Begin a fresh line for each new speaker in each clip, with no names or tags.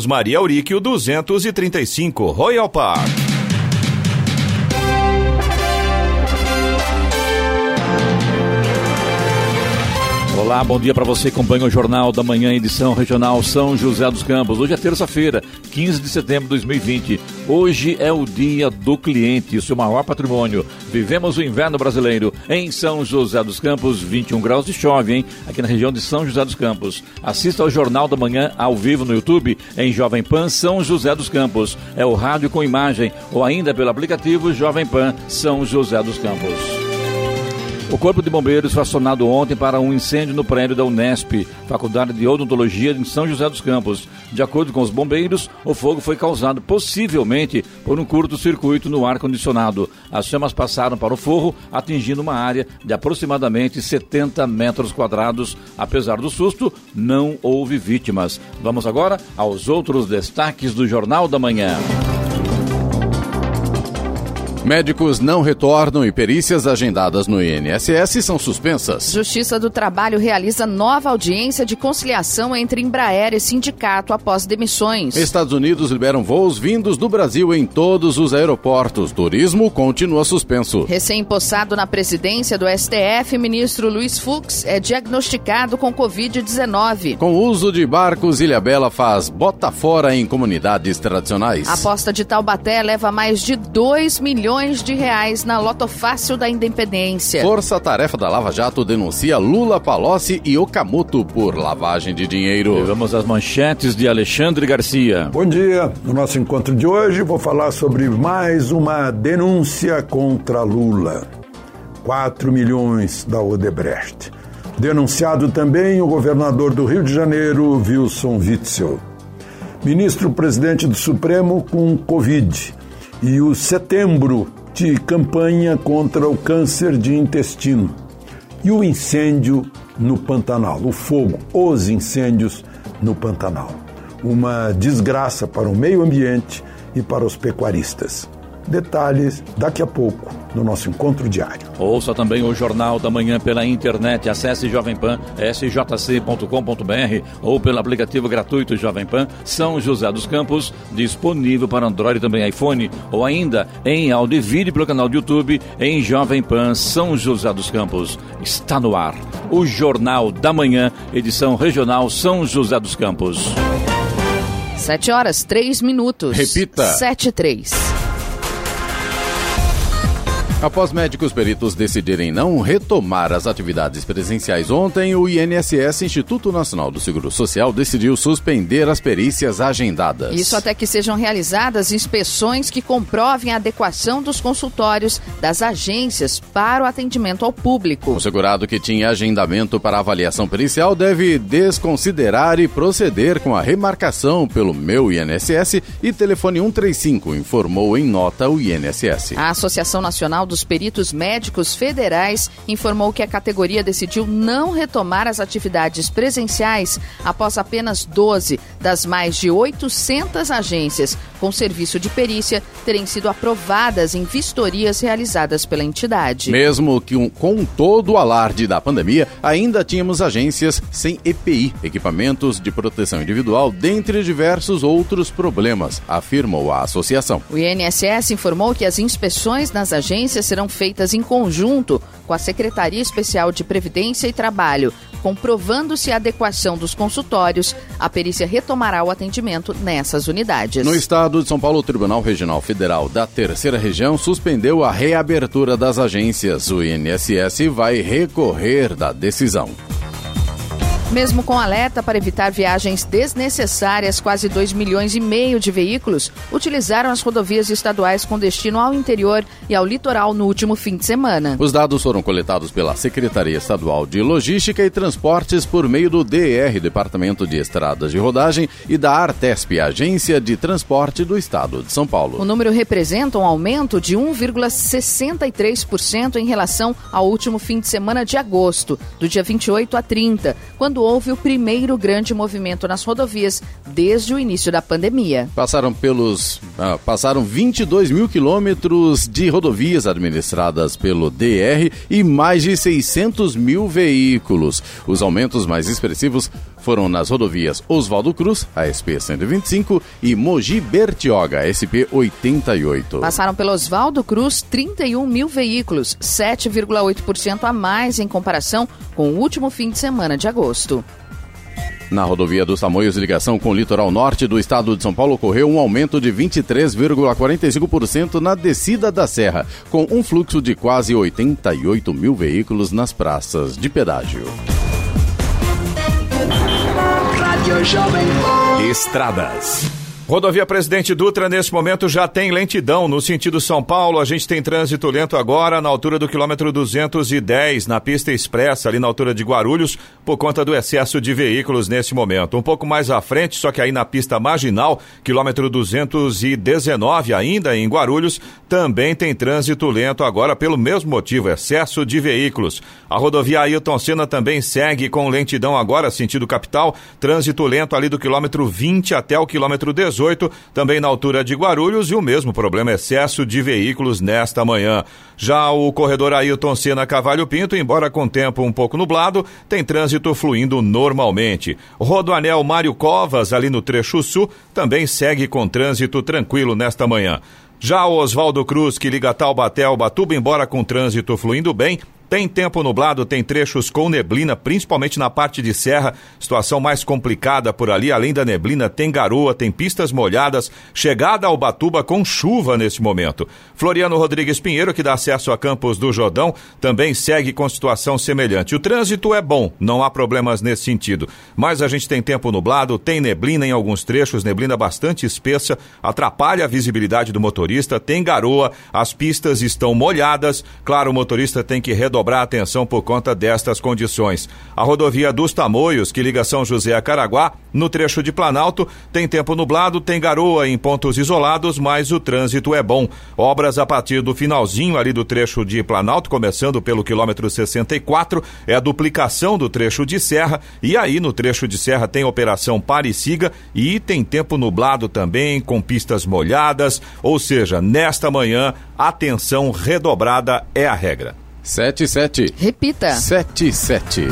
Carlos Maria Auríquio 235, Royal Park.
Olá, bom dia para você. Acompanha o Jornal da Manhã, edição regional São José dos Campos. Hoje é terça-feira, 15 de setembro de 2020. Hoje é o dia do cliente, o seu maior patrimônio. Vivemos o inverno brasileiro em São José dos Campos, 21 graus de chove, hein? Aqui na região de São José dos Campos. Assista ao Jornal da Manhã ao vivo no YouTube em Jovem Pan São José dos Campos. É o rádio com imagem ou ainda pelo aplicativo Jovem Pan São José dos Campos. O Corpo de Bombeiros foi acionado ontem para um incêndio no prédio da Unesp, Faculdade de Odontologia em São José dos Campos. De acordo com os bombeiros, o fogo foi causado possivelmente por um curto-circuito no ar-condicionado. As chamas passaram para o forro, atingindo uma área de aproximadamente 70 metros quadrados. Apesar do susto, não houve vítimas. Vamos agora aos outros destaques do Jornal da Manhã.
Médicos não retornam e perícias agendadas no INSS são suspensas.
Justiça do Trabalho realiza nova audiência de conciliação entre Embraer e sindicato após demissões.
Estados Unidos liberam voos vindos do Brasil em todos os aeroportos. Turismo continua suspenso.
Recém-possado na presidência do STF, ministro Luiz Fux é diagnosticado com Covid-19.
Com o uso de barcos, Ilha Bela faz bota fora em comunidades tradicionais.
A aposta de Taubaté leva mais de 2 milhões milhões de reais na Loto Fácil da Independência.
Força Tarefa da Lava Jato denuncia Lula, Palocci e Okamoto por lavagem de dinheiro.
E vamos às manchetes de Alexandre Garcia.
Bom dia. No nosso encontro de hoje vou falar sobre mais uma denúncia contra Lula. 4 milhões da Odebrecht. Denunciado também o governador do Rio de Janeiro, Wilson Witzel. Ministro-presidente do Supremo com Covid e o setembro de campanha contra o câncer de intestino e o incêndio no Pantanal, o fogo, os incêndios no Pantanal. Uma desgraça para o meio ambiente e para os pecuaristas. Detalhes daqui a pouco no nosso encontro diário.
Ouça também o Jornal da Manhã pela internet. Acesse Jovem Pan, sjc.com.br ou pelo aplicativo gratuito Jovem Pan São José dos Campos, disponível para Android e também iPhone, ou ainda em áudio e vídeo pelo canal do YouTube em Jovem Pan São José dos Campos. Está no ar o Jornal da Manhã, edição regional São José dos Campos.
Sete horas, três minutos.
Repita.
Sete e três.
Após médicos peritos decidirem não retomar as atividades presenciais ontem, o INSS, Instituto Nacional do Seguro Social, decidiu suspender as perícias agendadas.
Isso até que sejam realizadas inspeções que comprovem a adequação dos consultórios das agências para o atendimento ao público.
O segurado que tinha agendamento para avaliação pericial deve desconsiderar e proceder com a remarcação pelo meu INSS e telefone 135, informou em nota o INSS.
A Associação Nacional dos Peritos Médicos Federais informou que a categoria decidiu não retomar as atividades presenciais após apenas 12 das mais de 800 agências com serviço de perícia terem sido aprovadas em vistorias realizadas pela entidade.
Mesmo que um, com todo o alarde da pandemia, ainda tínhamos agências sem EPI, equipamentos de proteção individual, dentre diversos outros problemas, afirmou a associação.
O INSS informou que as inspeções nas agências serão feitas em conjunto com a Secretaria Especial de Previdência e Trabalho. Comprovando-se a adequação dos consultórios, a perícia retomará o atendimento nessas unidades.
No estado de São Paulo, o Tribunal Regional Federal da Terceira Região suspendeu a reabertura das agências. O INSS vai recorrer da decisão.
Mesmo com alerta para evitar viagens desnecessárias, quase 2 milhões e meio de veículos utilizaram as rodovias estaduais com destino ao interior e ao litoral no último fim de semana.
Os dados foram coletados pela Secretaria Estadual de Logística e Transportes por meio do DR, Departamento de Estradas de Rodagem, e da Artesp, Agência de Transporte do Estado de São Paulo.
O número representa um aumento de 1,63% em relação ao último fim de semana de agosto, do dia 28 a 30, quando houve o primeiro grande movimento nas rodovias desde o início da pandemia.
Passaram pelos ah, passaram 22 mil quilômetros de rodovias administradas pelo DR e mais de 600 mil veículos. Os aumentos mais expressivos foram nas rodovias Oswaldo Cruz, ASP 125, e Mogi Bertioga, SP 88.
Passaram pelo Oswaldo Cruz 31 mil veículos, 7,8% a mais em comparação com o último fim de semana de agosto.
Na rodovia dos Tamoios, ligação com o litoral norte do estado de São Paulo, ocorreu um aumento de 23,45% na descida da serra, com um fluxo de quase 88 mil veículos nas praças de pedágio.
Estradas. Rodovia Presidente Dutra, nesse momento, já tem lentidão no sentido São Paulo. A gente tem trânsito lento agora na altura do quilômetro 210, na pista expressa, ali na altura de Guarulhos, por conta do excesso de veículos nesse momento. Um pouco mais à frente, só que aí na pista marginal, quilômetro 219, ainda em Guarulhos, também tem trânsito lento agora pelo mesmo motivo, excesso de veículos. A rodovia Ailton Senna também segue com lentidão agora, sentido capital, trânsito lento ali do quilômetro 20 até o quilômetro 18 18, também na altura de Guarulhos, e o mesmo problema excesso de veículos nesta manhã. Já o corredor Ailton Senna Cavalho Pinto, embora com tempo um pouco nublado, tem trânsito fluindo normalmente. Rodoanel Mário Covas, ali no trecho sul, também segue com trânsito tranquilo nesta manhã. Já o Oswaldo Cruz, que liga Taubaté ao Batuba, embora com trânsito fluindo bem, tem tempo nublado, tem trechos com neblina, principalmente na parte de serra, situação mais complicada por ali. Além da neblina, tem garoa, tem pistas molhadas, chegada ao Batuba com chuva nesse momento. Floriano Rodrigues Pinheiro, que dá acesso a Campos do Jordão, também segue com situação semelhante. O trânsito é bom, não há problemas nesse sentido. Mas a gente tem tempo nublado, tem neblina em alguns trechos, neblina bastante espessa, atrapalha a visibilidade do motorista, tem garoa, as pistas estão molhadas. Claro, o motorista tem que redobrar dobrar a atenção por conta destas condições. A rodovia dos Tamoios, que liga São José a Caraguá, no trecho de Planalto, tem tempo nublado, tem garoa em pontos isolados, mas o trânsito é bom. Obras a partir do finalzinho ali do trecho de Planalto, começando pelo quilômetro 64, é a duplicação do trecho de serra, e aí no trecho de serra tem operação pare e siga e tem tempo nublado também, com pistas molhadas, ou seja, nesta manhã, atenção redobrada é a regra.
77.
Repita.
77.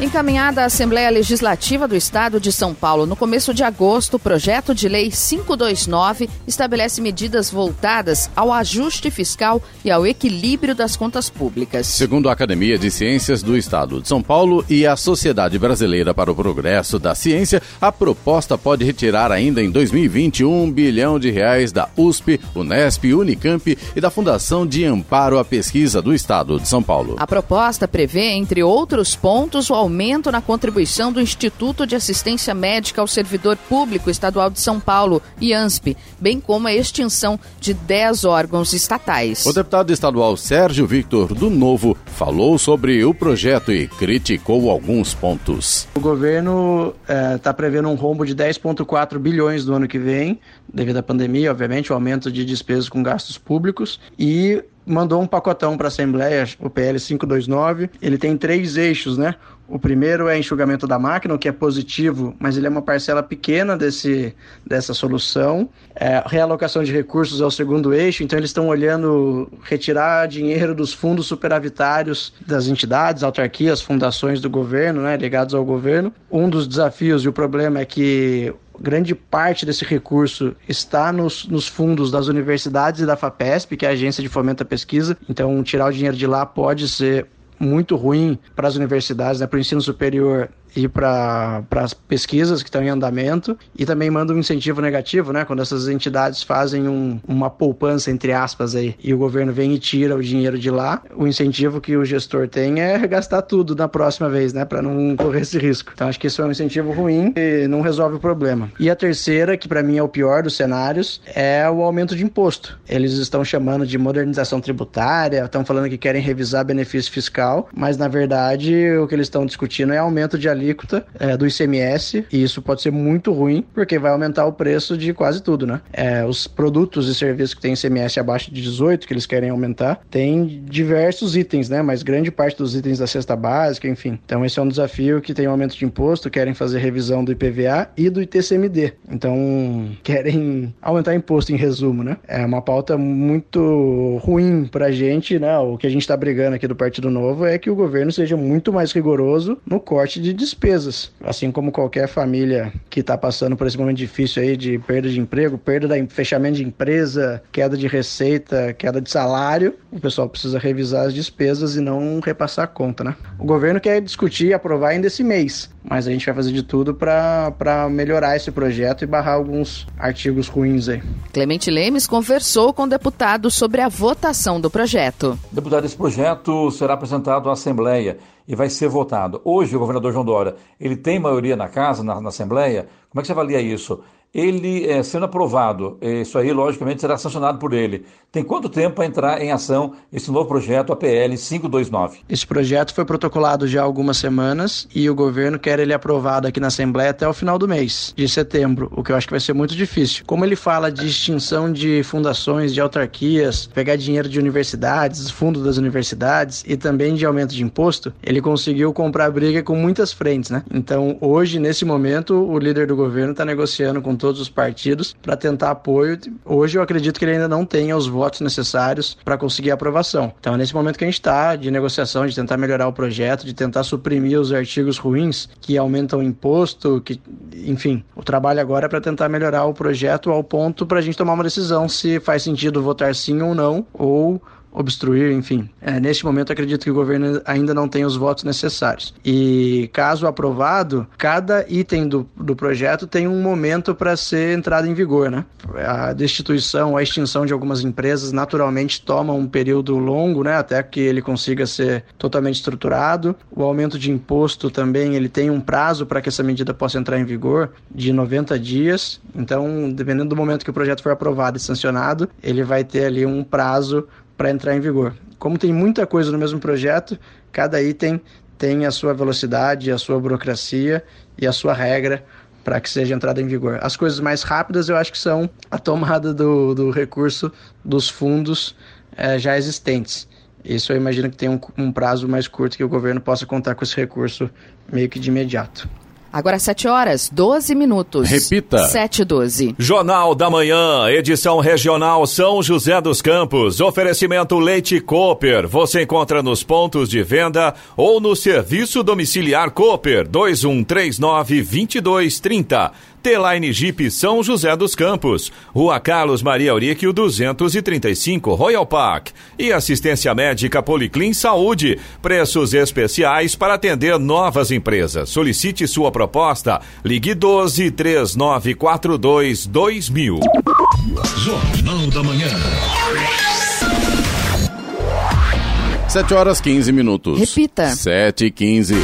Encaminhada à Assembleia Legislativa do Estado de São Paulo no começo de agosto, o projeto de lei 529 estabelece medidas voltadas ao ajuste fiscal e ao equilíbrio das contas públicas.
Segundo a Academia de Ciências do Estado de São Paulo e a Sociedade Brasileira para o Progresso da Ciência, a proposta pode retirar ainda em 2020 um bilhão de reais da USP, Unesp, Unicamp e da Fundação de Amparo à Pesquisa do Estado de São Paulo.
A proposta prevê, entre outros pontos, o aumento na contribuição do Instituto de Assistência Médica ao Servidor Público Estadual de São Paulo, IANSP, bem como a extinção de 10 órgãos estatais.
O deputado estadual Sérgio Victor do Novo falou sobre o projeto e criticou alguns pontos.
O governo está eh, prevendo um rombo de 10,4 bilhões do ano que vem, devido à pandemia, obviamente, o aumento de despesas com gastos públicos e mandou um pacotão para a Assembleia, o PL 529. Ele tem três eixos, né? O primeiro é enxugamento da máquina, o que é positivo, mas ele é uma parcela pequena desse, dessa solução. É, realocação de recursos é o segundo eixo, então eles estão olhando retirar dinheiro dos fundos superavitários das entidades, autarquias, fundações do governo, né, ligados ao governo. Um dos desafios e o problema é que grande parte desse recurso está nos, nos, fundos das universidades e da FAPESP, que é a Agência de Fomento à Pesquisa. Então, tirar o dinheiro de lá pode ser muito ruim para as universidades, né, para o ensino superior e para as pesquisas que estão em andamento e também manda um incentivo negativo, né? Quando essas entidades fazem um, uma poupança, entre aspas, aí, e o governo vem e tira o dinheiro de lá, o incentivo que o gestor tem é gastar tudo na próxima vez, né? Para não correr esse risco. Então acho que isso é um incentivo ruim e não resolve o problema. E a terceira, que para mim é o pior dos cenários, é o aumento de imposto. Eles estão chamando de modernização tributária, estão falando que querem revisar benefício fiscal, mas na verdade o que eles estão discutindo é aumento de alíquota é, do ICMS, e isso pode ser muito ruim, porque vai aumentar o preço de quase tudo, né? É, os produtos e serviços que têm ICMS abaixo de 18, que eles querem aumentar, tem diversos itens, né? Mas grande parte dos itens da cesta básica, enfim. Então esse é um desafio que tem um aumento de imposto, querem fazer revisão do IPVA e do ITCMD. Então querem aumentar imposto em resumo, né? É uma pauta muito ruim pra gente, né? O que a gente tá brigando aqui do Partido Novo é que o governo seja muito mais rigoroso no corte de despesas. Assim como qualquer família que está passando por esse momento difícil aí de perda de emprego, perda de fechamento de empresa, queda de receita, queda de salário, o pessoal precisa revisar as despesas e não repassar a conta, né? O governo quer discutir e aprovar ainda esse mês, mas a gente vai fazer de tudo para melhorar esse projeto e barrar alguns artigos ruins aí.
Clemente Lemes conversou com deputados sobre a votação do projeto.
Deputado, esse projeto será apresentado à Assembleia e vai ser votado. Hoje, o governador João Dória, ele tem maioria na casa, na, na Assembleia? Como é que você avalia isso? Ele é, sendo aprovado, isso aí logicamente será sancionado por ele. Tem quanto tempo para entrar em ação esse novo projeto APL 529?
Esse projeto foi protocolado já há algumas semanas e o governo quer ele aprovado aqui na Assembleia até o final do mês de setembro, o que eu acho que vai ser muito difícil. Como ele fala de extinção de fundações, de autarquias, pegar dinheiro de universidades, fundos das universidades e também de aumento de imposto, ele conseguiu comprar briga com muitas frentes, né? Então, hoje, nesse momento, o líder do governo está negociando com todos os partidos para tentar apoio. Hoje eu acredito que ele ainda não tenha os votos necessários para conseguir a aprovação. Então é nesse momento que a gente está de negociação, de tentar melhorar o projeto, de tentar suprimir os artigos ruins que aumentam o imposto, que, enfim, o trabalho agora é para tentar melhorar o projeto ao ponto para a gente tomar uma decisão se faz sentido votar sim ou não, ou obstruir, enfim. É, neste momento, acredito que o governo ainda não tem os votos necessários. E, caso aprovado, cada item do, do projeto tem um momento para ser entrado em vigor, né? A destituição, a extinção de algumas empresas, naturalmente, toma um período longo, né? Até que ele consiga ser totalmente estruturado. O aumento de imposto também, ele tem um prazo para que essa medida possa entrar em vigor de 90 dias. Então, dependendo do momento que o projeto for aprovado e sancionado, ele vai ter ali um prazo para entrar em vigor. Como tem muita coisa no mesmo projeto, cada item tem a sua velocidade, a sua burocracia e a sua regra para que seja entrada em vigor. As coisas mais rápidas eu acho que são a tomada do, do recurso dos fundos é, já existentes. Isso eu imagino que tem um, um prazo mais curto que o governo possa contar com esse recurso meio que de imediato.
Agora 7 horas, 12 minutos.
Repita.
7 e 12.
Jornal da Manhã, edição regional São José dos Campos. Oferecimento Leite Cooper. Você encontra nos pontos de venda ou no serviço domiciliar Cooper 2139 2230. T-Line Jeep São José dos Campos, Rua Carlos Maria Auríquio 235, Royal Park. E assistência médica Policlin Saúde, preços especiais para atender novas empresas. Solicite sua proposta. Ligue 12 3942 2000.
Jornal da Manhã.
7 horas 15 minutos.
Repita.
7 e 15.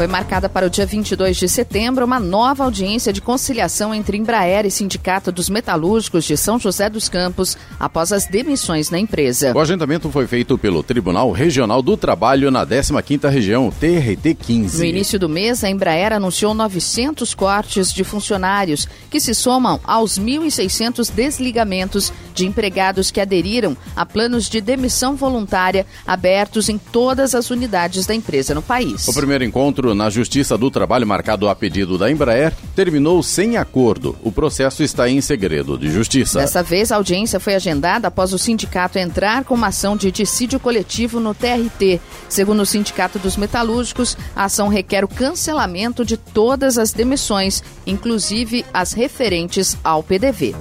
Foi marcada para o dia 22 de setembro uma nova audiência de conciliação entre Embraer e Sindicato dos Metalúrgicos de São José dos Campos após as demissões na empresa.
O agendamento foi feito pelo Tribunal Regional do Trabalho na 15ª Região, TRT 15.
No início do mês, a Embraer anunciou 900 cortes de funcionários, que se somam aos 1.600 desligamentos de empregados que aderiram a planos de demissão voluntária abertos em todas as unidades da empresa no país.
O primeiro encontro na Justiça do Trabalho, marcado a pedido da Embraer, terminou sem acordo. O processo está em segredo de justiça.
Dessa vez, a audiência foi agendada após o sindicato entrar com uma ação de dissídio coletivo no TRT. Segundo o Sindicato dos Metalúrgicos, a ação requer o cancelamento de todas as demissões, inclusive as referentes ao PDV.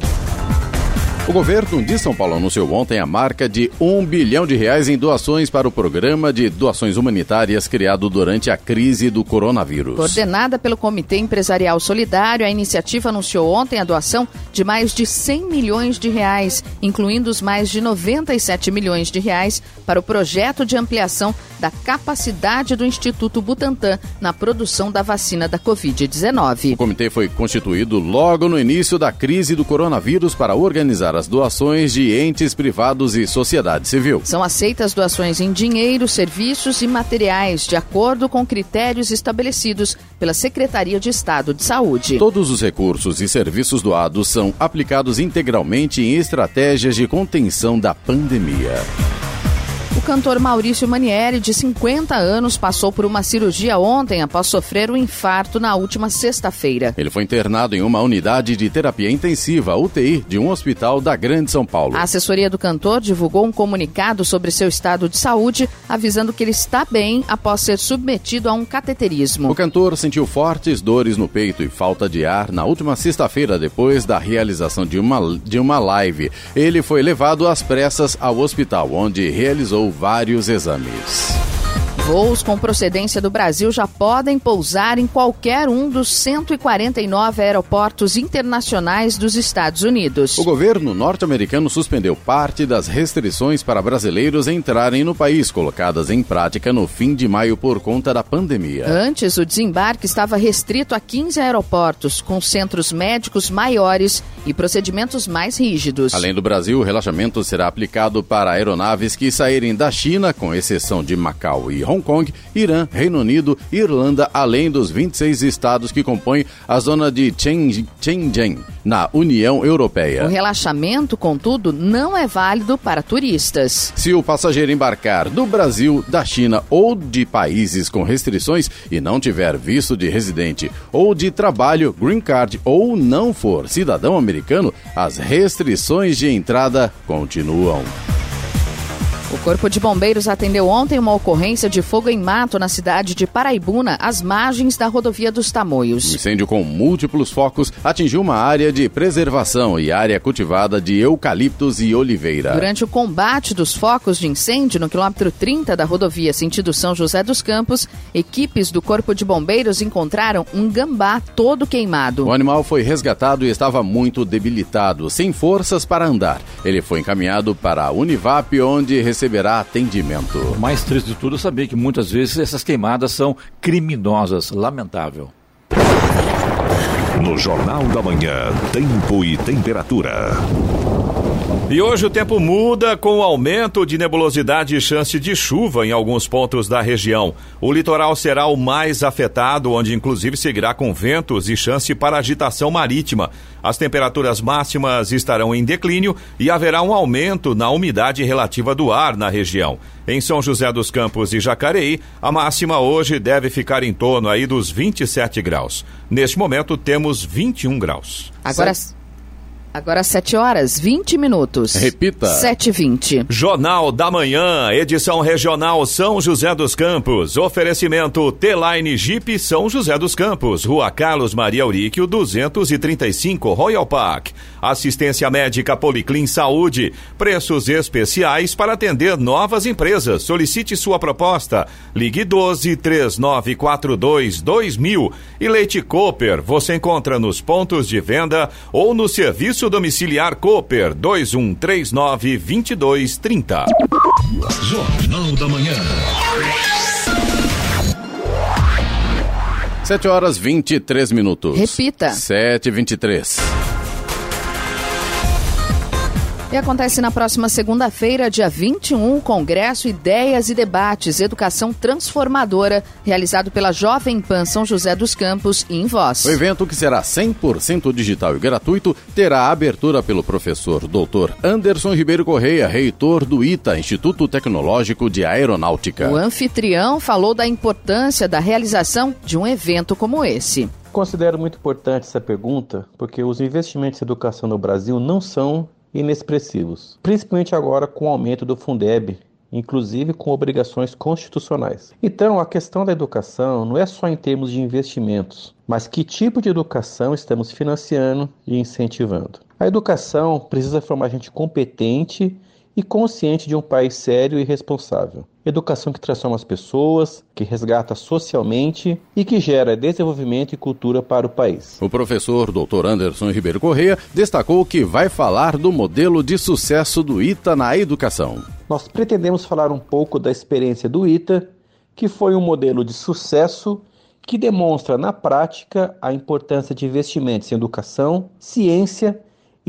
O governo de São Paulo anunciou ontem a marca de um bilhão de reais em doações para o programa de doações humanitárias criado durante a crise do coronavírus.
Coordenada pelo Comitê Empresarial Solidário, a iniciativa anunciou ontem a doação de mais de 100 milhões de reais, incluindo os mais de 97 milhões de reais para o projeto de ampliação da capacidade do Instituto Butantan na produção da vacina da Covid-19.
O comitê foi constituído logo no início da crise do coronavírus para organizar as doações de entes privados e sociedade civil.
São aceitas doações em dinheiro, serviços e materiais, de acordo com critérios estabelecidos pela Secretaria de Estado de Saúde.
Todos os recursos e serviços doados são aplicados integralmente em estratégias de contenção da pandemia.
O cantor Maurício Manieri, de 50 anos, passou por uma cirurgia ontem após sofrer um infarto na última sexta-feira.
Ele foi internado em uma unidade de terapia intensiva, UTI, de um hospital da Grande São Paulo.
A assessoria do cantor divulgou um comunicado sobre seu estado de saúde, avisando que ele está bem após ser submetido a um cateterismo.
O cantor sentiu fortes dores no peito e falta de ar na última sexta-feira, depois da realização de uma, de uma live. Ele foi levado às pressas ao hospital, onde realizou vários exames.
Voos com procedência do Brasil já podem pousar em qualquer um dos 149 aeroportos internacionais dos Estados Unidos.
O governo norte-americano suspendeu parte das restrições para brasileiros entrarem no país, colocadas em prática no fim de maio por conta da pandemia.
Antes, o desembarque estava restrito a 15 aeroportos, com centros médicos maiores e procedimentos mais rígidos.
Além do Brasil, o relaxamento será aplicado para aeronaves que saírem da China, com exceção de Macau e Hong Kong, Irã, Reino Unido, Irlanda, além dos 26 estados que compõem a zona de Shenzhen, na União Europeia.
O relaxamento, contudo, não é válido para turistas.
Se o passageiro embarcar do Brasil, da China ou de países com restrições e não tiver visto de residente ou de trabalho, green card ou não for cidadão americano, as restrições de entrada continuam.
O Corpo de Bombeiros atendeu ontem uma ocorrência de fogo em mato na cidade de Paraibuna, às margens da rodovia dos Tamoios.
O incêndio com múltiplos focos atingiu uma área de preservação e área cultivada de eucaliptos e oliveira.
Durante o combate dos focos de incêndio no quilômetro 30 da rodovia sentido São José dos Campos, equipes do Corpo de Bombeiros encontraram um gambá todo queimado.
O animal foi resgatado e estava muito debilitado, sem forças para andar. Ele foi encaminhado para a Univap, onde recebeu receberá atendimento.
O mais triste de tudo é saber que muitas vezes essas queimadas são criminosas. Lamentável.
No Jornal da Manhã, Tempo e Temperatura.
E hoje o tempo muda com o aumento de nebulosidade e chance de chuva em alguns pontos da região. O litoral será o mais afetado, onde inclusive seguirá com ventos e chance para agitação marítima. As temperaturas máximas estarão em declínio e haverá um aumento na umidade relativa do ar na região. Em São José dos Campos e Jacareí, a máxima hoje deve ficar em torno aí dos 27 graus. Neste momento temos 21 graus.
Agora. Agora 7 horas 20 minutos.
Repita.
7 20
Jornal da Manhã, edição regional São José dos Campos. Oferecimento T-Line Jeep São José dos Campos. Rua Carlos Maria Auríquio, 235 Royal Park. Assistência médica Policlin Saúde. Preços especiais para atender novas empresas. Solicite sua proposta. Ligue 12 3942 2000. E Leite Cooper, você encontra nos pontos de venda ou no serviço Serviço Domiciliar Cooper 2139 2230.
Jornal da Manhã.
7 horas 23 minutos.
Repita.
7 23
E acontece na próxima segunda-feira, dia 21, o Congresso Ideias e Debates Educação Transformadora, realizado pela Jovem Pan São José dos Campos e em Voz.
O evento, que será 100% digital e gratuito, terá abertura pelo professor Dr. Anderson Ribeiro Correia, reitor do ITA, Instituto Tecnológico de Aeronáutica.
O anfitrião falou da importância da realização de um evento como esse.
Considero muito importante essa pergunta porque os investimentos em educação no Brasil não são inexpressivos, principalmente agora com o aumento do Fundeb, inclusive com obrigações constitucionais. Então, a questão da educação não é só em termos de investimentos, mas que tipo de educação estamos financiando e incentivando. A educação precisa formar gente competente e consciente de um país sério e responsável. Educação que transforma as pessoas, que resgata socialmente e que gera desenvolvimento e cultura para o país.
O professor Dr. Anderson Ribeiro Correia destacou que vai falar do modelo de sucesso do ITA na educação.
Nós pretendemos falar um pouco da experiência do ITA, que foi um modelo de sucesso que demonstra na prática a importância de investimentos em educação, ciência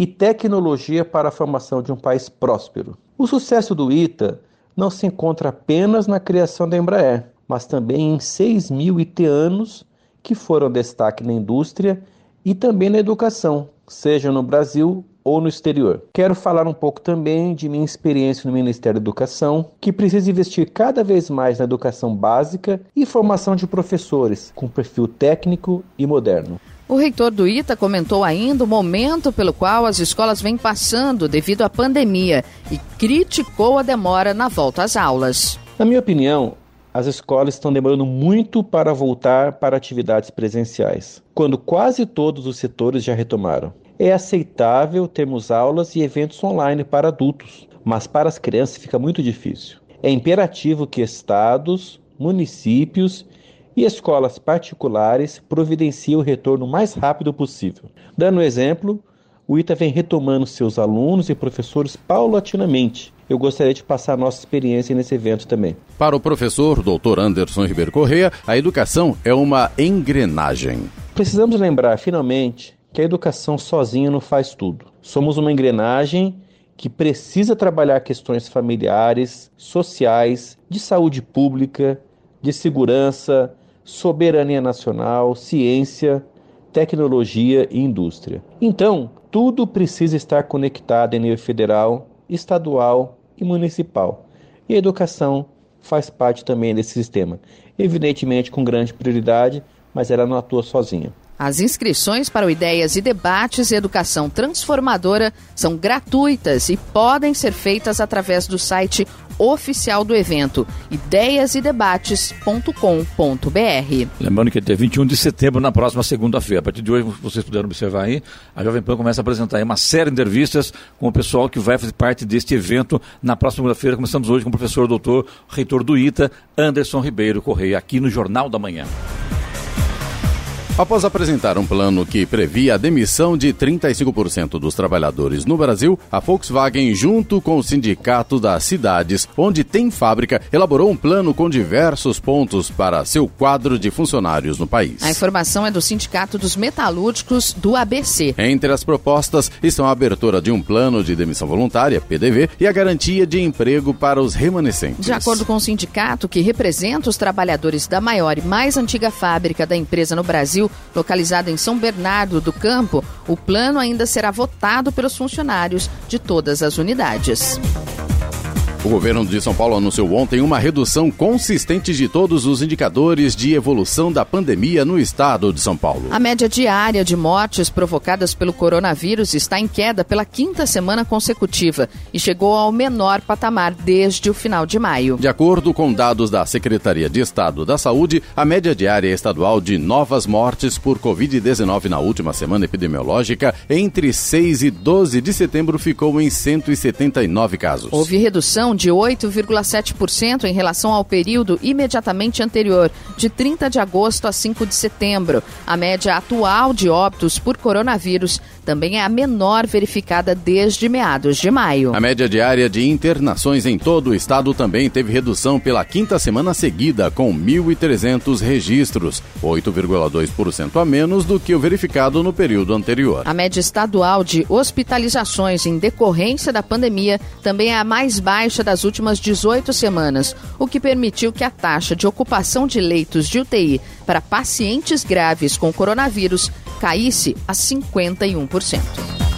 e tecnologia para a formação de um país próspero. O sucesso do ITA não se encontra apenas na criação da Embraer, mas também em 6 mil itianos que foram destaque na indústria e também na educação, seja no Brasil ou no exterior. Quero falar um pouco também de minha experiência no Ministério da Educação, que precisa investir cada vez mais na educação básica e formação de professores com perfil técnico e moderno.
O reitor do ITA comentou ainda o momento pelo qual as escolas vêm passando devido à pandemia e criticou a demora na volta às aulas.
Na minha opinião, as escolas estão demorando muito para voltar para atividades presenciais, quando quase todos os setores já retomaram. É aceitável termos aulas e eventos online para adultos, mas para as crianças fica muito difícil. É imperativo que estados, municípios e escolas particulares providenciem o retorno mais rápido possível. Dando exemplo, o ITA vem retomando seus alunos e professores paulatinamente. Eu gostaria de passar a nossa experiência nesse evento também.
Para o professor Dr. Anderson Ribeiro Correia, a educação é uma engrenagem.
Precisamos lembrar, finalmente, que a educação sozinha não faz tudo. Somos uma engrenagem que precisa trabalhar questões familiares, sociais, de saúde pública, de segurança, soberania nacional, ciência, tecnologia e indústria. Então, tudo precisa estar conectado em nível federal, estadual e municipal. E a educação faz parte também desse sistema. Evidentemente com grande prioridade, mas ela não atua sozinha.
As inscrições para o Ideias e Debates e Educação Transformadora são gratuitas e podem ser feitas através do site oficial do evento, ideiasedebates.com.br.
Lembrando que até 21 de setembro, na próxima segunda-feira. A partir de hoje, vocês puderam observar aí, a Jovem Pan começa a apresentar uma série de entrevistas com o pessoal que vai fazer parte deste evento na próxima segunda-feira. Começamos hoje com o professor doutor, reitor do ITA, Anderson Ribeiro Correia, aqui no Jornal da Manhã.
Após apresentar um plano que previa a demissão de 35% dos trabalhadores no Brasil, a Volkswagen, junto com o Sindicato das Cidades, onde tem fábrica, elaborou um plano com diversos pontos para seu quadro de funcionários no país.
A informação é do Sindicato dos Metalúrgicos do ABC.
Entre as propostas estão a abertura de um plano de demissão voluntária, PDV, e a garantia de emprego para os remanescentes.
De acordo com o sindicato, que representa os trabalhadores da maior e mais antiga fábrica da empresa no Brasil, localizado em São Bernardo do Campo, o plano ainda será votado pelos funcionários de todas as unidades.
O governo de São Paulo anunciou ontem uma redução consistente de todos os indicadores de evolução da pandemia no estado de São Paulo.
A média diária de mortes provocadas pelo coronavírus está em queda pela quinta semana consecutiva e chegou ao menor patamar desde o final de maio.
De acordo com dados da Secretaria de Estado da Saúde, a média diária estadual de novas mortes por Covid-19 na última semana epidemiológica, entre 6 e 12 de setembro, ficou em 179 casos.
Houve redução de 8,7% em relação ao período imediatamente anterior, de 30 de agosto a 5 de setembro. A média atual de óbitos por coronavírus também é a menor verificada desde meados de maio.
A média diária de internações em todo o estado também teve redução pela quinta semana seguida, com 1.300 registros, 8,2% a menos do que o verificado no período anterior.
A média estadual de hospitalizações em decorrência da pandemia também é a mais baixa das últimas 18 semanas, o que permitiu que a taxa de ocupação de leitos de UTI para pacientes graves com coronavírus caísse a 51%.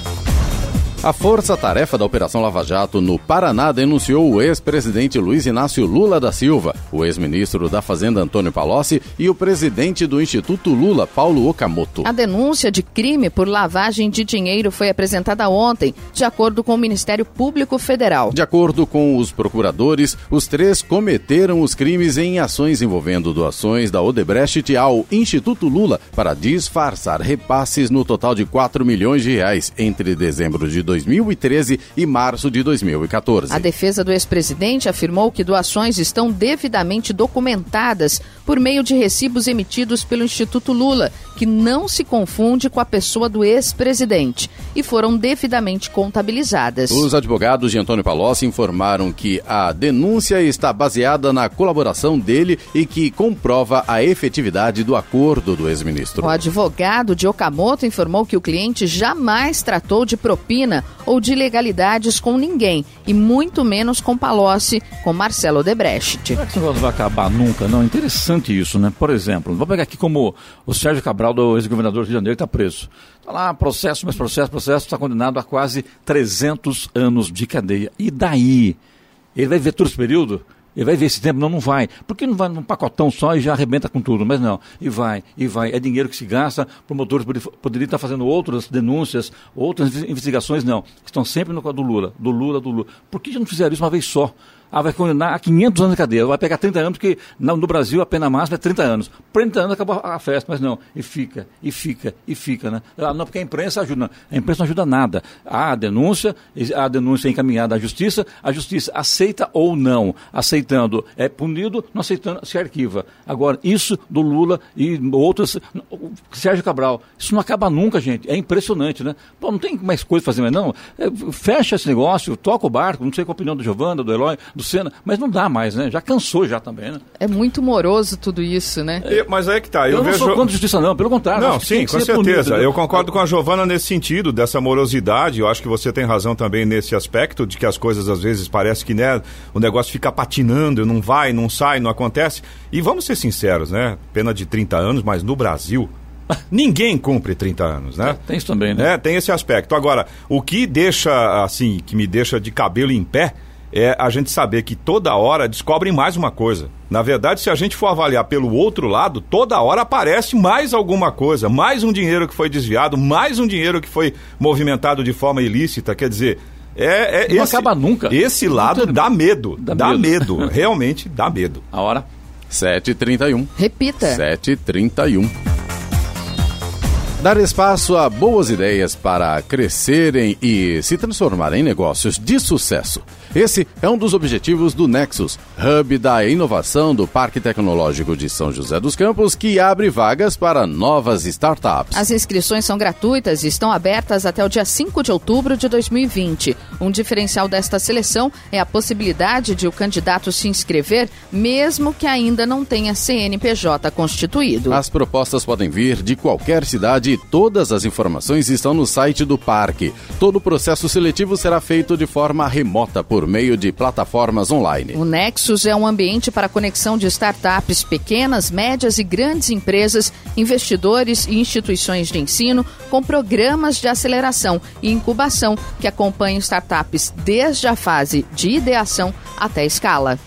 A força-tarefa da Operação Lava Jato no Paraná denunciou o ex-presidente Luiz Inácio Lula da Silva, o ex-ministro da Fazenda Antônio Palocci e o presidente do Instituto Lula, Paulo Okamoto.
A denúncia de crime por lavagem de dinheiro foi apresentada ontem, de acordo com o Ministério Público Federal.
De acordo com os procuradores, os três cometeram os crimes em ações envolvendo doações da Odebrecht ao Instituto Lula para disfarçar repasses no total de 4 milhões de reais entre dezembro de 2013 e março de 2014.
A defesa do ex-presidente afirmou que doações estão devidamente documentadas por meio de recibos emitidos pelo Instituto Lula, que não se confunde com a pessoa do ex-presidente, e foram devidamente contabilizadas.
Os advogados de Antônio Palocci informaram que a denúncia está baseada na colaboração dele e que comprova a efetividade do acordo do ex-ministro.
O advogado de Okamoto informou que o cliente jamais tratou de propina ou de ilegalidades com ninguém, e muito menos com Palocci, com Marcelo Odebrecht.
Será que esse negócio vai acabar nunca? Não, interessante isso, né? Por exemplo, vou pegar aqui como o Sérgio Cabral, do ex-governador do Rio de Janeiro, está preso. Está lá, processo, mas processo, processo, está condenado a quase 300 anos de cadeia. E daí? Ele vai ver todo esse período? Ele vai ver esse tempo? Não, não vai. Por que não vai num pacotão só e já arrebenta com tudo? Mas não, e vai, e vai. É dinheiro que se gasta, promotores poderiam estar fazendo outras denúncias, outras investigações, não. Estão sempre no do Lula, do Lula, do Lula. Por que não fizeram isso uma vez só? Ah, vai condenar a 500 anos de cadeia, vai pegar 30 anos, porque no Brasil a pena máxima é 30 anos. 30 anos acabou a festa, mas não, e fica, e fica, e fica, né? Ah, não, porque a imprensa ajuda, não. a imprensa não ajuda nada. Há a denúncia, a denúncia é encaminhada à justiça, a justiça aceita ou não, aceitando é punido, não aceitando se arquiva. Agora, isso do Lula e outros, Sérgio Cabral, isso não acaba nunca, gente, é impressionante, né? Pô, não tem mais coisa para fazer, mas não, é, fecha esse negócio, toca o barco, não sei qual a opinião do Giovana, do Eloy, do do Senna, mas não dá mais, né? Já cansou já também, né?
É muito moroso tudo isso, né?
É, mas é que tá.
Eu,
eu
não
vejo...
sou contra justiça, não, pelo contrário.
Não, sim, com certeza. Punido, eu concordo com a Giovana nesse sentido, dessa morosidade. Eu acho que você tem razão também nesse aspecto, de que as coisas às vezes parece que né, o negócio fica patinando, não vai, não sai, não acontece. E vamos ser sinceros, né? Pena de 30 anos, mas no Brasil, Ninguém cumpre 30 anos, né? É,
tem isso também, né?
É, tem esse aspecto. Agora, o que deixa, assim, que me deixa de cabelo em pé é a gente saber que toda hora descobrem mais uma coisa. Na verdade, se a gente for avaliar pelo outro lado, toda hora aparece mais alguma coisa, mais um dinheiro que foi desviado, mais um dinheiro que foi movimentado de forma ilícita. Quer dizer, é, é
não
esse,
acaba nunca.
Esse lado dá medo, dá, dá medo. medo. realmente dá medo.
A hora?
7h31.
Repita.
7h31. Dar espaço a boas ideias para crescerem e se transformarem em negócios de sucesso. Esse é um dos objetivos do Nexus, hub da inovação do Parque Tecnológico de São José dos Campos, que abre vagas para novas startups.
As inscrições são gratuitas e estão abertas até o dia 5 de outubro de 2020. Um diferencial desta seleção é a possibilidade de o candidato se inscrever, mesmo que ainda não tenha CNPJ constituído.
As propostas podem vir de qualquer cidade e todas as informações estão no site do parque. Todo o processo seletivo será feito de forma remota por por meio de plataformas online.
O Nexus é um ambiente para conexão de startups pequenas, médias e grandes empresas, investidores e instituições de ensino, com programas de aceleração e incubação que acompanham startups desde a fase de ideação até escala.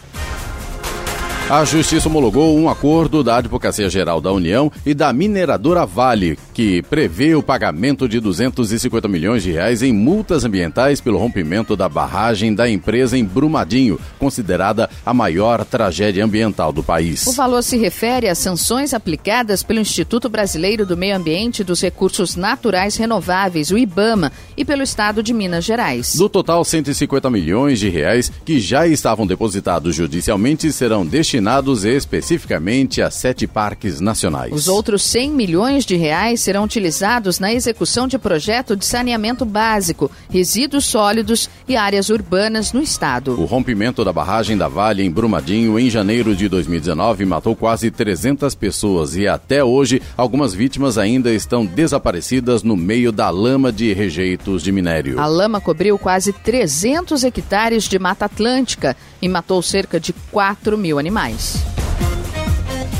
A Justiça homologou um acordo da Advocacia Geral da União e da mineradora Vale, que prevê o pagamento de 250 milhões de reais em multas ambientais pelo rompimento da barragem da empresa em Brumadinho, considerada a maior tragédia ambiental do país.
O valor se refere às sanções aplicadas pelo Instituto Brasileiro do Meio Ambiente e dos Recursos Naturais Renováveis, o IBAMA, e pelo Estado de Minas Gerais.
Do total, 150 milhões de reais que já estavam depositados judicialmente serão destinados destinados especificamente a sete parques nacionais.
Os outros 100 milhões de reais serão utilizados na execução de projeto de saneamento básico, resíduos sólidos e áreas urbanas no estado.
O rompimento da barragem da Vale em Brumadinho em janeiro de 2019 matou quase 300 pessoas e até hoje algumas vítimas ainda estão desaparecidas no meio da lama de rejeitos de minério.
A lama cobriu quase 300 hectares de Mata Atlântica e matou cerca de 4 mil animais. mais.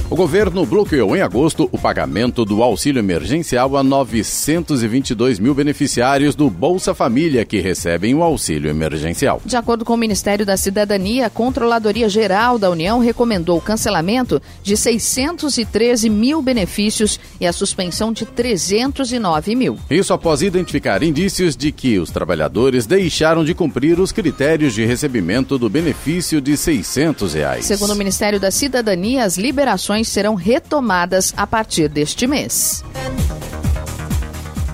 O governo bloqueou em agosto o pagamento do auxílio emergencial a 922 mil beneficiários do Bolsa Família que recebem o auxílio emergencial.
De acordo com o Ministério da Cidadania, a Controladoria Geral da União recomendou o cancelamento de 613 mil benefícios e a suspensão de 309 mil.
Isso após identificar indícios de que os trabalhadores deixaram de cumprir os critérios de recebimento do benefício de 600 reais.
Segundo o Ministério da Cidadania, as liberações serão retomadas a partir deste mês.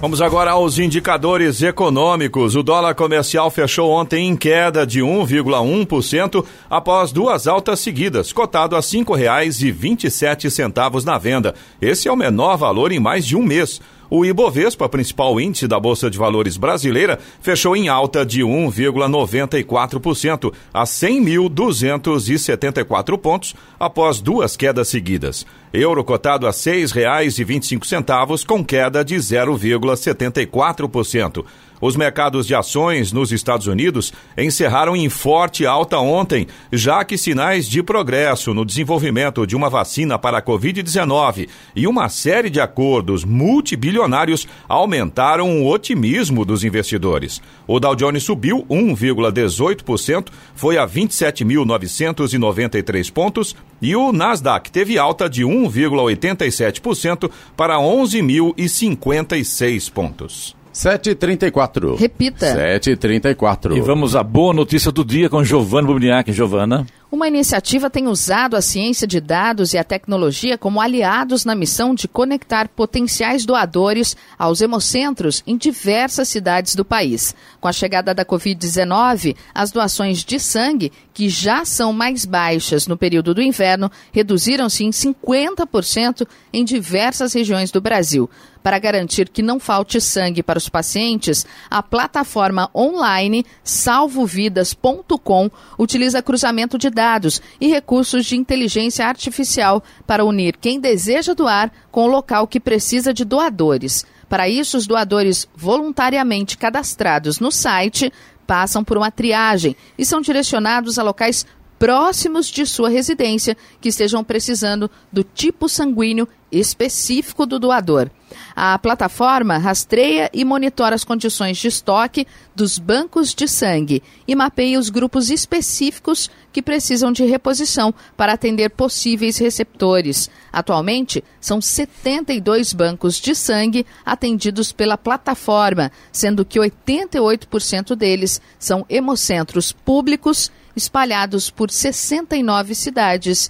Vamos agora aos indicadores econômicos. O dólar comercial fechou ontem em queda de 1,1% após duas altas seguidas, cotado a R$ 5,27 na venda. Esse é o menor valor em mais de um mês. O Ibovespa, principal índice da Bolsa de Valores brasileira, fechou em alta de 1,94% a 100.274 pontos após duas quedas seguidas. Euro cotado a R$ 6,25 com queda de 0,74%. Os mercados de ações nos Estados Unidos encerraram em forte alta ontem, já que sinais de progresso no desenvolvimento de uma vacina para a Covid-19 e uma série de acordos multibilionários aumentaram o otimismo dos investidores. O Dow Jones subiu 1,18%, foi a 27.993 pontos, e o Nasdaq teve alta de 1,87% para 11.056 pontos.
7h34.
Repita.
7h34.
E vamos à boa notícia do dia com Giovana Bubniak. Giovana.
Uma iniciativa tem usado a ciência de dados e a tecnologia como aliados na missão de conectar potenciais doadores aos hemocentros em diversas cidades do país. Com a chegada da Covid-19, as doações de sangue, que já são mais baixas no período do inverno, reduziram-se em 50% em diversas regiões do Brasil. Para garantir que não falte sangue para os pacientes, a plataforma online salvovidas.com utiliza cruzamento de dados e recursos de inteligência artificial para unir quem deseja doar com o local que precisa de doadores. Para isso, os doadores voluntariamente cadastrados no site passam por uma triagem e são direcionados a locais próximos de sua residência que estejam precisando do tipo sanguíneo específico do doador. A plataforma rastreia e monitora as condições de estoque dos bancos de sangue e mapeia os grupos específicos que precisam de reposição para atender possíveis receptores. Atualmente, são 72 bancos de sangue atendidos pela plataforma, sendo que 88% deles são hemocentros públicos espalhados por 69 cidades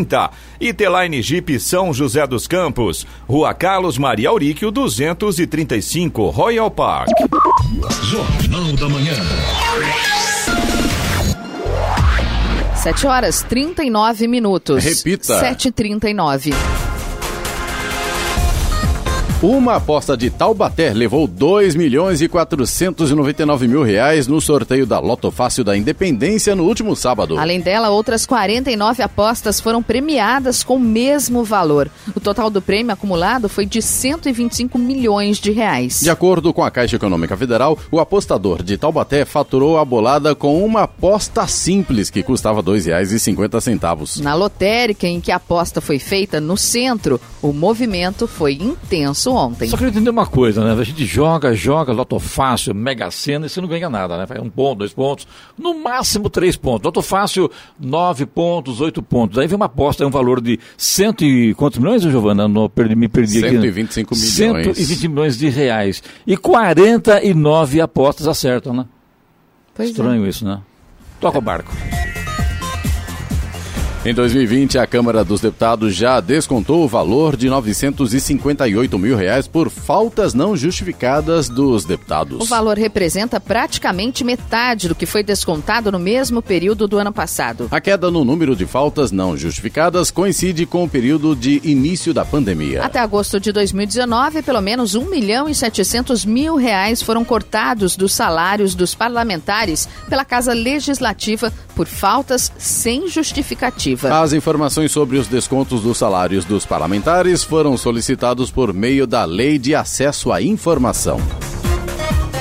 E Teline Jeep São José dos Campos, Rua Carlos Maria Auríquio 235, Royal Park.
Jornal da Manhã.
7 horas 39 minutos.
Repita.
7h39.
Uma aposta de Taubaté levou 2 milhões e 499 mil reais no sorteio da Loto Fácil da Independência no último sábado.
Além dela, outras 49 apostas foram premiadas com o mesmo valor. O total do prêmio acumulado foi de 125 milhões de reais.
De acordo com a Caixa Econômica Federal, o apostador de Taubaté faturou a bolada com uma aposta simples que custava R$ 2,50.
Na lotérica em que a aposta foi feita no centro, o movimento foi intenso ontem.
Só queria entender uma coisa, né? A gente joga, joga, loto fácil, mega sena e você não ganha nada, né? Vai um ponto, dois pontos, no máximo três pontos. Loto fácil, nove pontos, oito pontos. Aí vem uma aposta, é um valor de cento e quantos milhões, Giovana? No, perdi, me perdi
125
aqui.
milhões.
120 milhões de reais. E 49 apostas acertam, né?
Pois é.
Estranho isso, né? Toca o barco.
Em 2020, a Câmara dos Deputados já descontou o valor de 958 mil reais por faltas não justificadas dos deputados.
O valor representa praticamente metade do que foi descontado no mesmo período do ano passado.
A queda no número de faltas não justificadas coincide com o período de início da pandemia.
Até agosto de 2019, pelo menos 1 milhão e 700 mil reais foram cortados dos salários dos parlamentares pela Casa Legislativa por faltas sem justificativa.
As informações sobre os descontos dos salários dos parlamentares foram solicitados por meio da Lei de Acesso à Informação.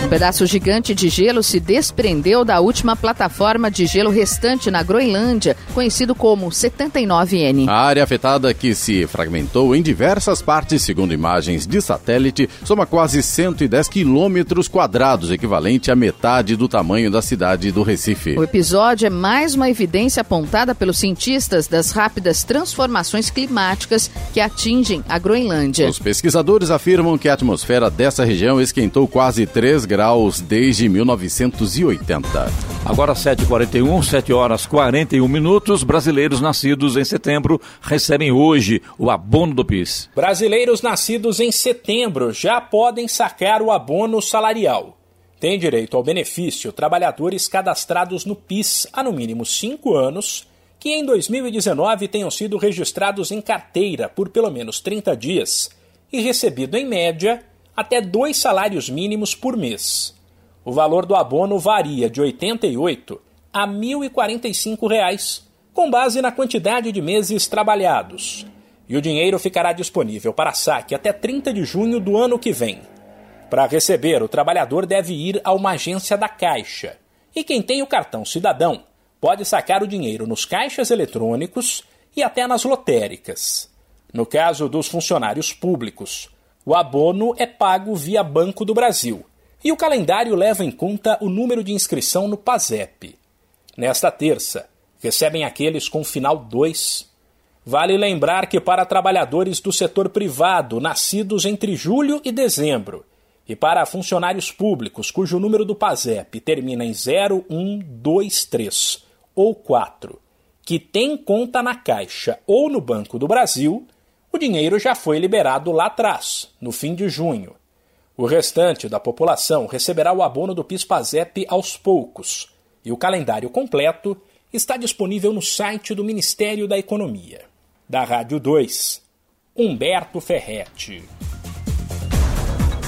Um pedaço gigante de gelo se desprendeu da última plataforma de gelo restante na Groenlândia, conhecido como 79N.
A área afetada, que se fragmentou em diversas partes, segundo imagens de satélite, soma quase 110 quilômetros quadrados, equivalente à metade do tamanho da cidade do Recife.
O episódio é mais uma evidência apontada pelos cientistas das rápidas transformações climáticas que atingem a Groenlândia.
Os pesquisadores afirmam que a atmosfera dessa região esquentou quase 3 graus desde 1980.
Agora 7h41, 7 horas 41 minutos. Brasileiros nascidos em setembro recebem hoje o abono do PIS.
Brasileiros nascidos em setembro já podem sacar o abono salarial. Tem direito ao benefício trabalhadores cadastrados no PIS há no mínimo cinco anos, que em 2019 tenham sido registrados em carteira por pelo menos 30 dias e recebido, em média, até dois salários mínimos por mês. O valor do abono varia de R$ 88 a 1.045 reais, com base na quantidade de meses trabalhados. E o dinheiro ficará disponível para saque até 30 de junho do ano que vem. Para receber, o trabalhador deve ir a uma agência da Caixa. E quem tem o cartão cidadão pode sacar o dinheiro nos caixas eletrônicos e até nas lotéricas. No caso dos funcionários públicos, o abono é pago via Banco do Brasil e o calendário leva em conta o número de inscrição no PASEP. Nesta terça, recebem aqueles com final 2. Vale lembrar que para trabalhadores do setor privado nascidos entre julho e dezembro e para funcionários públicos cujo número do PASEP termina em 0123 ou 4, que tem conta na Caixa ou no Banco do Brasil, o dinheiro já foi liberado lá atrás, no fim de junho. O restante da população receberá o abono do PIS-PASEP aos poucos, e o calendário completo está disponível no site do Ministério da Economia. Da Rádio 2, Humberto Ferretti.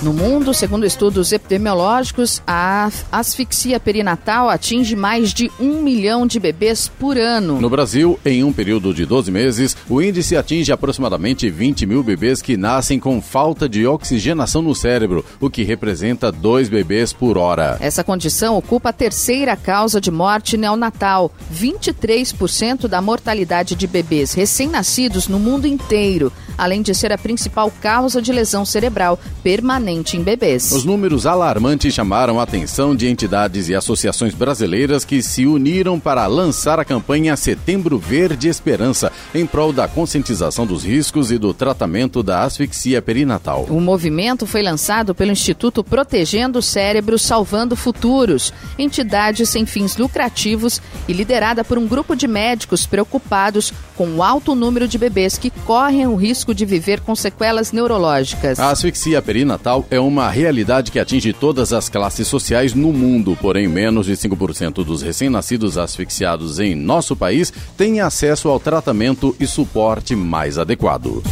No mundo, segundo estudos epidemiológicos, a asfixia perinatal atinge mais de um milhão de bebês por ano.
No Brasil, em um período de 12 meses, o índice atinge aproximadamente 20 mil bebês que nascem com falta de oxigenação no cérebro, o que representa dois bebês por hora.
Essa condição ocupa a terceira causa de morte neonatal, 23% da mortalidade de bebês recém-nascidos no mundo inteiro, além de ser a principal causa de lesão cerebral permanente em bebês.
Os números alarmantes chamaram a atenção de entidades e associações brasileiras que se uniram para lançar a campanha Setembro Verde Esperança, em prol da conscientização dos riscos e do tratamento da asfixia perinatal.
O movimento foi lançado pelo Instituto Protegendo o Cérebro Salvando Futuros, entidade sem fins lucrativos e liderada por um grupo de médicos preocupados com o alto número de bebês que correm o risco de viver com sequelas neurológicas.
A asfixia perinatal é uma realidade que atinge todas as classes sociais no mundo, porém menos de 5% dos recém-nascidos asfixiados em nosso país têm acesso ao tratamento e suporte mais adequado.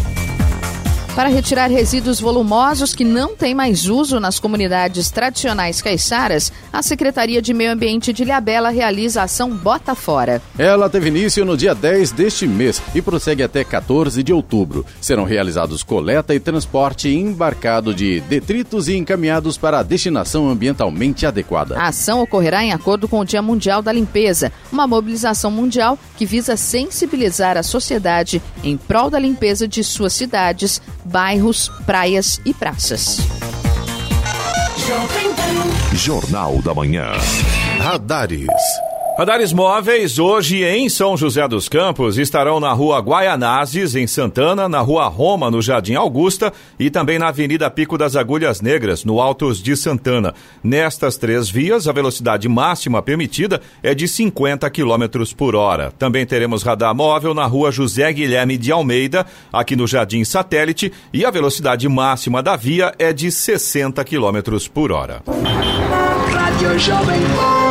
Para retirar resíduos volumosos que não têm mais uso nas comunidades tradicionais caiçaras, a Secretaria de Meio Ambiente de Ilhabela realiza a ação Bota Fora.
Ela teve início no dia 10 deste mês e prossegue até 14 de outubro. Serão realizados coleta e transporte embarcado de detritos e encaminhados para a destinação ambientalmente adequada.
A ação ocorrerá em acordo com o Dia Mundial da Limpeza, uma mobilização mundial que visa sensibilizar a sociedade em prol da limpeza de suas cidades, bairros, praias e praças.
Jornal da Manhã. Radares.
Radares móveis hoje em São José dos Campos estarão na rua Guaianazes, em Santana, na rua Roma, no Jardim Augusta e também na Avenida Pico das Agulhas Negras, no Altos de Santana. Nestas três vias, a velocidade máxima permitida é de 50 km por hora. Também teremos radar móvel na rua José Guilherme de Almeida, aqui no Jardim Satélite, e a velocidade máxima da via é de 60 km por hora.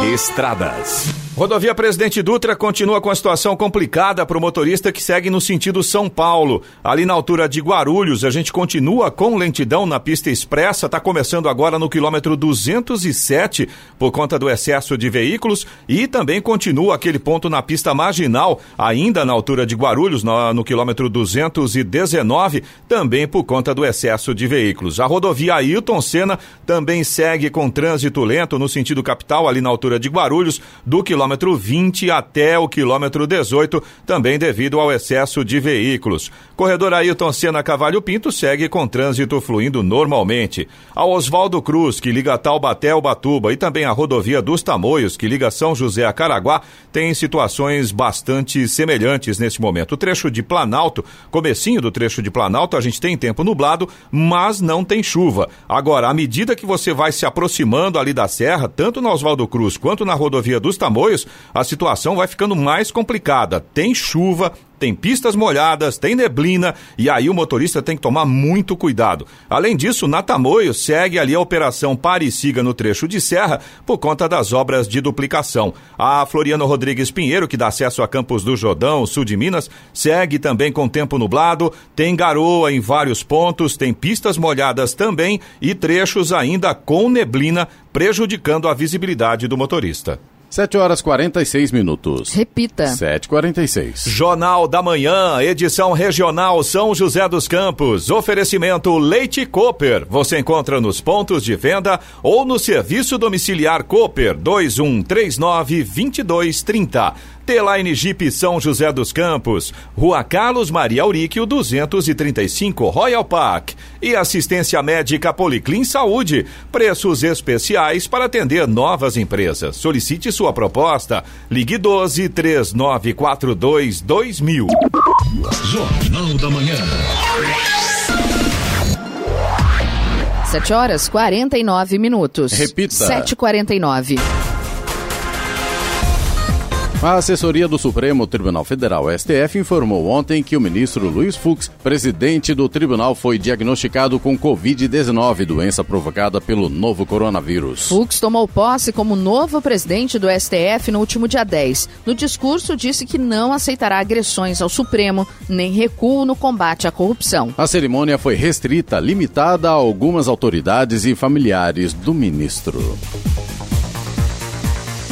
Estradas.
Rodovia Presidente Dutra continua com a situação complicada para o motorista que segue no sentido São Paulo. Ali na altura de Guarulhos, a gente continua com lentidão na pista expressa. Está começando agora no quilômetro 207 por conta do excesso de veículos e também continua aquele ponto na pista marginal, ainda na altura de Guarulhos, no, no quilômetro 219, também por conta do excesso de veículos. A rodovia Ailton Senna também segue com trânsito lento no sentido capital, ali na altura de Guarulhos, do quilômetro quilômetro 20 até o quilômetro 18, também devido ao excesso de veículos. Corredor Ailton Senna Cavalho Pinto segue com trânsito fluindo normalmente. A Oswaldo Cruz, que liga Taubaté ao Batuba, e também a rodovia dos Tamoios, que liga São José a Caraguá, tem situações bastante semelhantes nesse momento. O trecho de Planalto, comecinho do trecho de Planalto, a gente tem tempo nublado, mas não tem chuva. Agora, à medida que você vai se aproximando ali da serra, tanto na Oswaldo Cruz quanto na rodovia dos Tamoios, a situação vai ficando mais complicada. Tem chuva, tem pistas molhadas, tem neblina e aí o motorista tem que tomar muito cuidado. Além disso, na Tamoio segue ali a operação Pare e Siga no trecho de serra por conta das obras de duplicação. A Floriano Rodrigues Pinheiro, que dá acesso a Campos do Jordão, sul de Minas, segue também com tempo nublado, tem garoa em vários pontos, tem pistas molhadas também e trechos ainda com neblina, prejudicando a visibilidade do motorista.
7 horas 46 minutos.
Repita.
7h46.
Jornal da Manhã, edição regional São José dos Campos. Oferecimento Leite Cooper. Você encontra nos pontos de venda ou no serviço domiciliar Cooper 2139 2230. T-Line Jeep São José dos Campos, Rua Carlos Maria Auríquio 235, Royal Park. E assistência médica Policlin Saúde, preços especiais para atender novas empresas. Solicite sua proposta. Ligue 12 3942 2000.
Jornal da Manhã.
7 horas 49 minutos.
Repita.
7h49.
A assessoria do Supremo Tribunal Federal, STF, informou ontem que o ministro Luiz Fux, presidente do tribunal, foi diagnosticado com Covid-19, doença provocada pelo novo coronavírus.
Fux tomou posse como novo presidente do STF no último dia 10. No discurso, disse que não aceitará agressões ao Supremo, nem recuo no combate à corrupção.
A cerimônia foi restrita, limitada a algumas autoridades e familiares do ministro.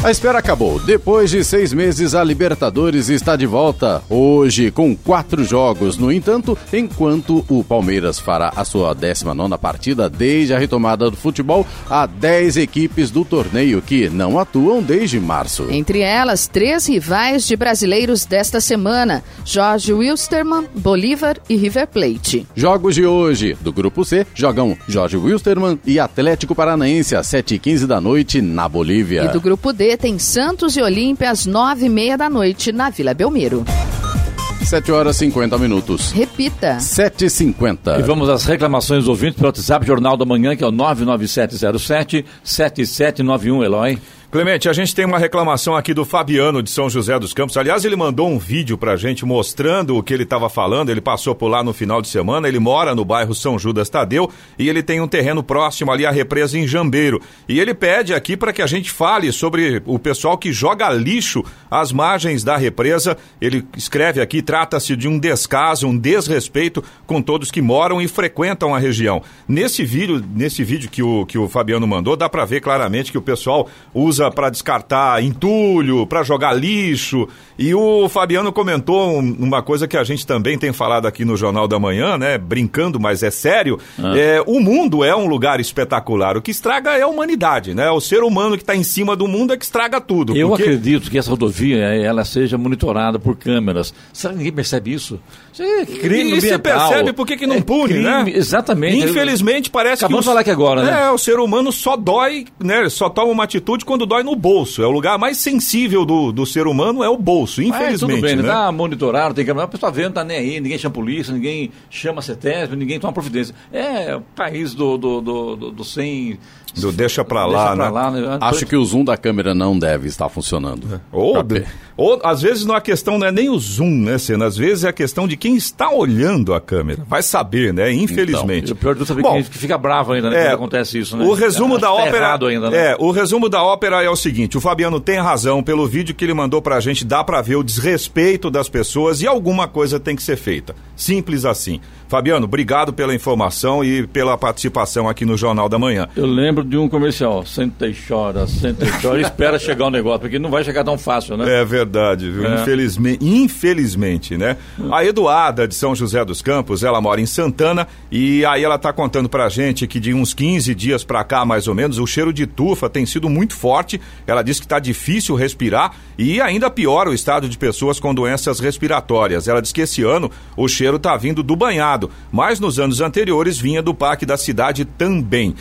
A espera acabou. Depois de seis meses, a Libertadores está de volta. Hoje, com quatro jogos. No entanto, enquanto o Palmeiras fará a sua 19 partida desde a retomada do futebol, há 10 equipes do torneio que não atuam desde março.
Entre elas, três rivais de brasileiros desta semana: Jorge Wilstermann, Bolívar e River Plate.
Jogos de hoje, do Grupo C, jogam Jorge Wilstermann e Atlético Paranaense às 7h15 da noite na Bolívia.
E do Grupo D tem Santos e Olímpia às nove e meia da noite na Vila Belmiro.
7 horas e 50 minutos.
Repita.
7h50.
E vamos às reclamações dos ouvintes pelo WhatsApp Jornal da Manhã, que é o 99707 7791, Eloy.
Clemente, a gente tem uma reclamação aqui do Fabiano de São José dos Campos. Aliás, ele mandou um vídeo pra gente mostrando o que ele estava falando. Ele passou por lá no final de semana. Ele mora no bairro São Judas Tadeu e ele tem um terreno próximo ali à represa em Jambeiro. E ele pede aqui para que a gente fale sobre o pessoal que joga lixo às margens da represa. Ele escreve aqui: trata-se de um descaso, um desrespeito com todos que moram e frequentam a região. Nesse vídeo, nesse vídeo que o, que o Fabiano mandou, dá para ver claramente que o pessoal usa para descartar entulho, para jogar lixo. E o Fabiano comentou uma coisa que a gente também tem falado aqui no Jornal da Manhã, né? Brincando, mas é sério. Ah. É, o mundo é um lugar espetacular. O que estraga é a humanidade, né? O ser humano que está em cima do mundo é que estraga tudo.
Eu porque... acredito que essa rodovia ela seja monitorada por câmeras. Será que ninguém percebe isso?
isso é crime e você percebe por que, que não é pune, crime, né?
Exatamente.
Infelizmente parece
Acabamos
que...
Acabamos de falar aqui agora, né?
É, o ser humano só dói, né? Só toma uma atitude quando dói no bolso. É o lugar mais sensível do, do ser humano, é o bolso, infelizmente.
tudo bem,
né?
Tá monitorado, tem câmera. A pessoa vendo, tá nem aí, ninguém chama polícia, ninguém chama CETESB, ninguém toma providência. É o país do, do, do, do, do sem.
Do deixa pra lá,
deixa pra
né?
lá, né?
Acho que o zoom da câmera não deve estar funcionando.
Ou,
Pra ver.
ou às vezes não é a questão não é nem o zoom, né, Senna? Às vezes é a questão de quem está olhando a câmera. Vai saber, né? Infelizmente.
E o pior de tudo é saber
Bom,
que que fica bravo ainda, né?
É,
quando acontece isso, né?
O resumo
Acho
da
que
ópera.
ainda, né?
É, o resumo da ópera é o seguinte: o Fabiano tem razão pelo vídeo que ele mandou pra gente, dá pra ver o desrespeito das pessoas e alguma coisa tem que ser feita. Simples assim. Fabiano, obrigado pela informação e pela participação aqui no Jornal da Manhã.
Eu lembro de um comercial, senta e chora, senta e chora, e espera chegar o negócio, porque não vai chegar tão fácil, né?
É verdade, viu?
É.
Infelizmente, infelizmente, né? A Eduarda de São José dos Campos, ela mora em Santana e aí ela tá contando pra gente que de uns 15 dias pra cá, mais ou menos, o cheiro de tufa tem sido muito forte. Ela diz que tá difícil respirar e ainda piora o estado de pessoas com doenças respiratórias. Ela diz que esse ano o cheiro tá vindo do banhado, mas nos anos anteriores vinha do parque da cidade também.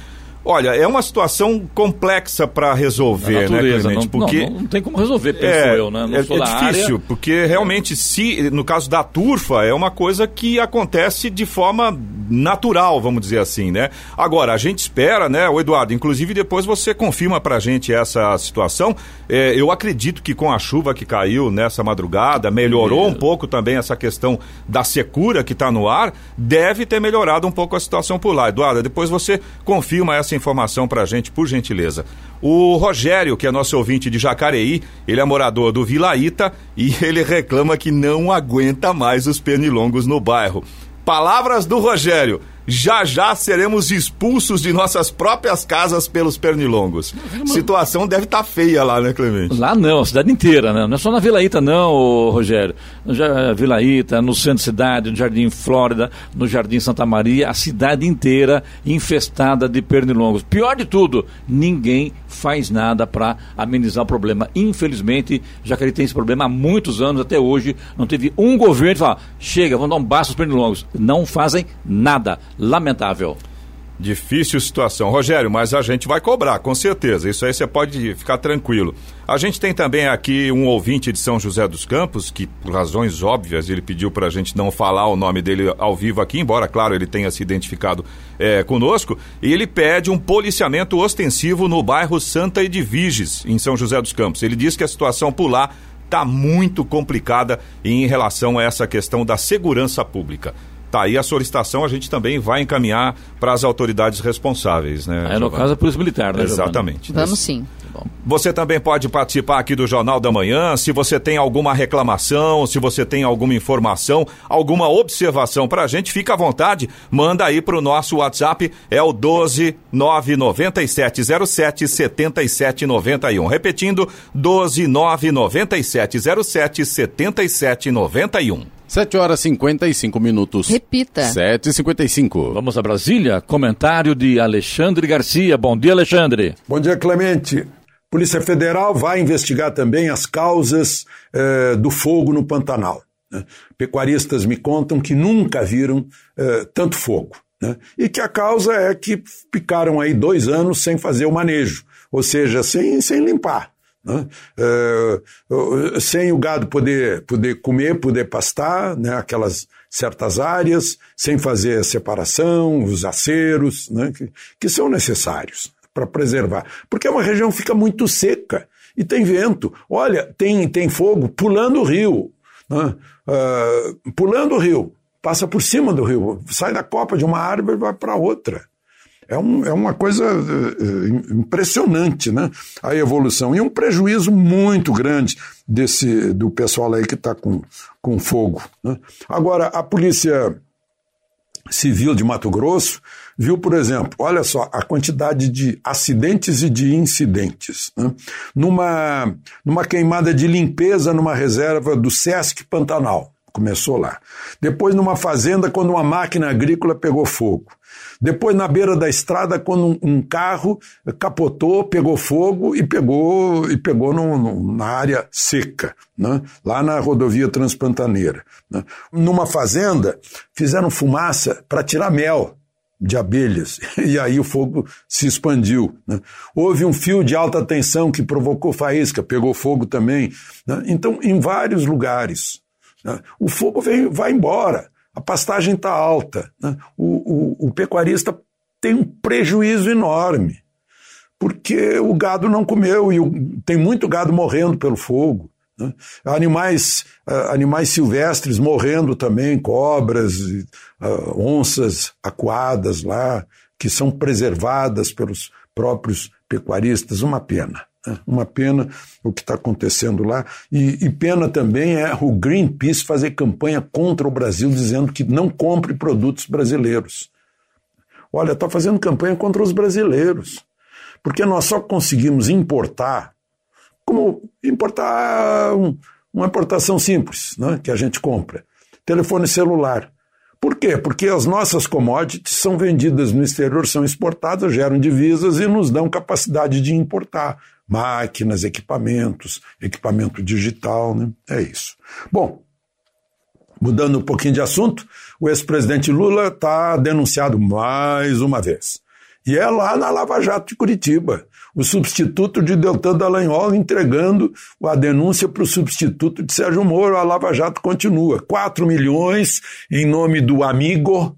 Olha, é uma situação complexa para resolver, né,
natureza,
Clemente?
não,
Porque
não, não tem como resolver, penso
é,
eu, né? Não
é, é difícil,
área.
porque realmente, se no caso da turfa, é uma coisa que acontece de forma natural, vamos dizer assim, né? Agora, a gente espera, né, o Eduardo, inclusive depois você confirma pra gente essa situação. É, eu acredito que com a chuva que caiu nessa madrugada, melhorou um pouco também essa questão da secura que está no ar, deve ter melhorado um pouco a situação por lá. Eduardo, depois você confirma essa informação pra gente, por gentileza. O Rogério, que é nosso ouvinte de Jacareí, ele é morador do Vila Ita e ele reclama que não aguenta mais os pernilongos no bairro. Palavras do Rogério. Já já seremos expulsos de nossas próprias casas pelos pernilongos. Situação deve estar feia lá, né, Clemente?
Lá não, a cidade inteira, né? Não é só na Vila Ita, não, Rogério. No Ja- Vila Ita, no centro da cidade, no Jardim Flórida, no Jardim Santa Maria, a cidade inteira infestada de pernilongos. Pior de tudo, ninguém faz nada para amenizar o problema. Infelizmente, Jacareí tem esse problema há muitos anos, até hoje, não teve um governo que fala, chega, vamos dar um basta aos pernilongos. Não fazem nada. Lamentável.
Difícil situação. Rogério, mas a gente vai cobrar, com certeza. Isso aí você pode ficar tranquilo. A gente tem também aqui um ouvinte de São José dos Campos, que por razões óbvias ele pediu para a gente não falar o nome dele ao vivo aqui, embora, claro, ele tenha se identificado eh, conosco. E ele pede um policiamento ostensivo no bairro Santa Edviges, em São José dos Campos. Ele diz que a situação por lá está muito complicada em relação a essa questão da segurança pública. Tá aí a solicitação, a gente também vai encaminhar para as autoridades responsáveis, né?
Aí, no
Giovana?
caso, a Polícia Militar, né, Giovana?
Exatamente.
Vamos sim.
Você também pode participar aqui do Jornal da Manhã. Se você tem alguma reclamação, se você tem alguma informação, alguma observação para a gente, fica à vontade. Manda aí para o nosso WhatsApp, é o 12 99707 7791. Repetindo, 12 99707 7791.
7 horas e 55 minutos.
Repita.
7 e 55
Vamos a Brasília. Comentário de Alexandre Garcia. Bom dia, Alexandre.
Bom dia, Clemente. Polícia Federal vai investigar também as causas eh, do fogo no Pantanal. né? Pecuaristas me contam que nunca viram eh, tanto fogo. né? E que a causa é que ficaram aí dois anos sem fazer o manejo, ou seja, sem, sem limpar. Né? Eh, sem o gado poder, poder comer, poder pastar, né? aquelas certas áreas, sem fazer a separação, os aceros, né? que, que são necessários para preservar. Porque uma região fica muito seca e tem vento. Olha, tem, tem fogo pulando o rio. né? Ah, pulando o rio. Passa por cima do rio. Sai da copa de uma árvore e vai para outra. É, um, é uma coisa eh, eh, impressionante, né? A evolução. E um prejuízo muito grande desse, do pessoal aí que está com, com fogo. né? Agora, a polícia Civil de Mato Grosso viu, por exemplo, olha só a quantidade de acidentes e de incidentes. né? Numa, numa queimada de limpeza numa reserva do Sesc Pantanal. Começou lá. Depois, numa fazenda, quando uma máquina agrícola pegou fogo. Depois, na beira da estrada, quando um, carro capotou, pegou fogo e pegou, e pegou no, no- na área seca, né? lá na rodovia transpantaneira. né? Numa fazenda, fizeram fumaça para tirar mel. de abelhas, e aí o fogo se expandiu. Né? Houve um fio de alta tensão que provocou faísca, pegou fogo também. Né? Então, em vários lugares, né? o fogo vem, vai embora, a pastagem está alta, né? o, o, o pecuarista tem um prejuízo enorme, porque o gado não comeu e o, tem muito gado morrendo pelo fogo. Né? Animais, uh, animais silvestres morrendo também, cobras, uh, onças acuadas lá, que são preservadas pelos próprios pecuaristas. Uma pena. Uma pena o que está acontecendo lá. E, e, pena também é o Greenpeace fazer campanha contra o Brasil, dizendo que não compre produtos brasileiros. Olha, está fazendo campanha contra os brasileiros. Porque nós só conseguimos importar como importar um, uma importação simples, né, que a gente compra. Telefone celular. Por quê? Porque as nossas commodities são vendidas no exterior, são exportadas, geram divisas e nos dão capacidade de importar máquinas, equipamentos, equipamento digital, né? É isso. Bom, mudando um pouquinho de assunto, o ex-presidente Lula está denunciado mais uma vez. E é lá na Lava Jato de Curitiba o substituto de Deltan Dallagnol entregando a denúncia para o substituto de Sérgio Moro. A Lava Jato continua. 4 milhões em nome do amigo,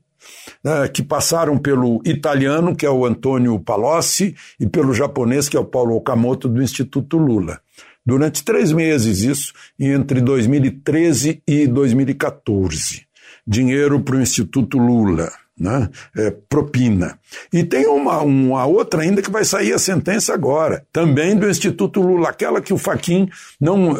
né, que passaram pelo italiano, que é o Antônio Palocci, e pelo japonês, que é o Paulo Okamoto, do Instituto Lula. Durante três meses, isso, entre 2013 e 2014. Dinheiro para o Instituto Lula né? É, propina. E tem uma, uma outra ainda que vai sair a sentença agora, também do Instituto Lula, aquela que o Faquin não uh,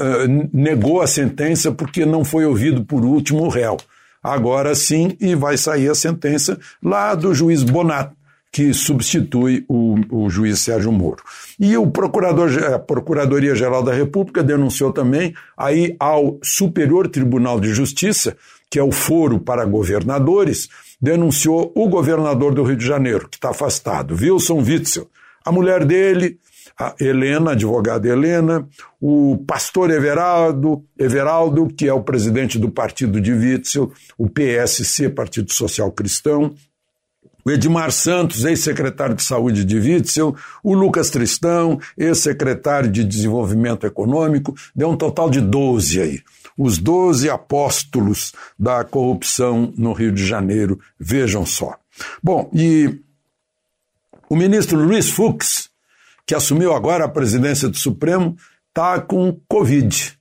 negou a sentença porque não foi ouvido por último o réu. Agora sim, e vai sair a sentença lá do juiz Bonato, que substitui o, o juiz Sérgio Moro. E o procurador, a Procuradoria-Geral da República denunciou também aí ao Superior Tribunal de Justiça, que é o foro para governadores, denunciou o governador do Rio de Janeiro, que está afastado, Wilson Witzel. A mulher dele, a Helena, advogada Helena, o pastor Everaldo, Everaldo, que é o presidente do partido de Witzel, o PSC, Partido Social Cristão, o Edmar Santos, ex-secretário de Saúde de Witzel, o Lucas Tristão, ex-secretário de Desenvolvimento Econômico, deu um total de 12 aí os doze apóstolos da corrupção no Rio de Janeiro, vejam só. Bom, e o ministro Luiz Fux, que assumiu agora a presidência do Supremo, está com Covid.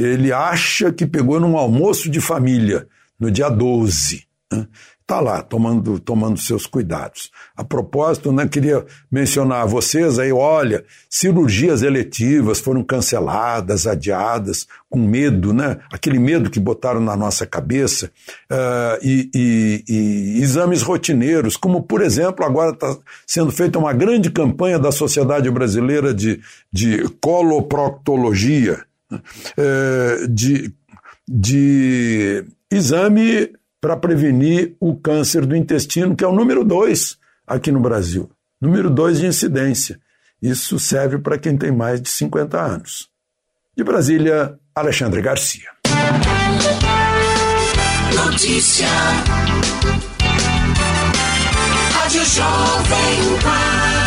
Ele acha que pegou num almoço de família no dia 12. Né? Está lá tomando, tomando seus cuidados. A propósito, né, queria mencionar a vocês aí, olha, cirurgias eletivas foram canceladas, adiadas, com medo, né? Aquele medo que botaram na nossa cabeça, uh, e, e, e, exames rotineiros, como por exemplo, agora está sendo feita uma grande campanha da Sociedade Brasileira de, de Coloproctologia, uh, de, de exame para prevenir o câncer do intestino, que é o número dois aqui no Brasil. Número dois de incidência. Isso serve para quem tem mais de 50 anos. De Brasília, Alexandre Garcia. Notícia.
Rádio Jovem Pan.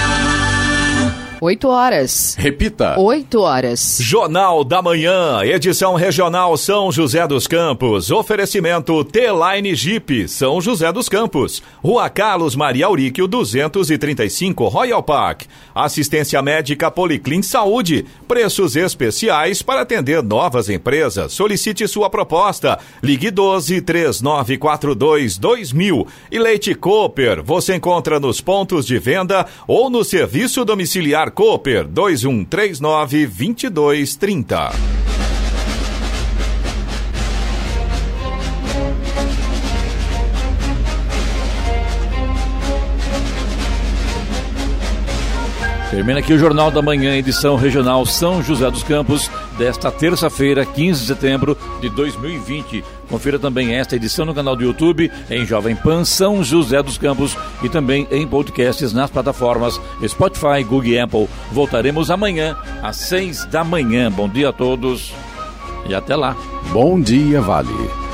8 horas.
Repita.
8 horas.
Jornal da Manhã, edição regional São José dos Campos. Oferecimento T-Line Jeep, São José dos Campos. Rua Carlos Maria Auríquio, 235, Royal Park. Assistência médica Policlin Saúde. Preços especiais para atender novas empresas. Solicite sua proposta. Ligue 12 3942 2000. E Leite Cooper, você encontra nos pontos de venda ou no serviço domiciliar Celular Cooper 2139 2230.
Termina aqui o Jornal da Manhã, edição regional São José dos Campos, desta terça-feira, 15 de setembro de 2020. Confira também esta edição no canal do YouTube, em Jovem Pan São José dos Campos e também em podcasts nas plataformas Spotify, Google e Apple. Voltaremos amanhã às seis da manhã. Bom dia a todos e até lá.
Bom dia, Vale.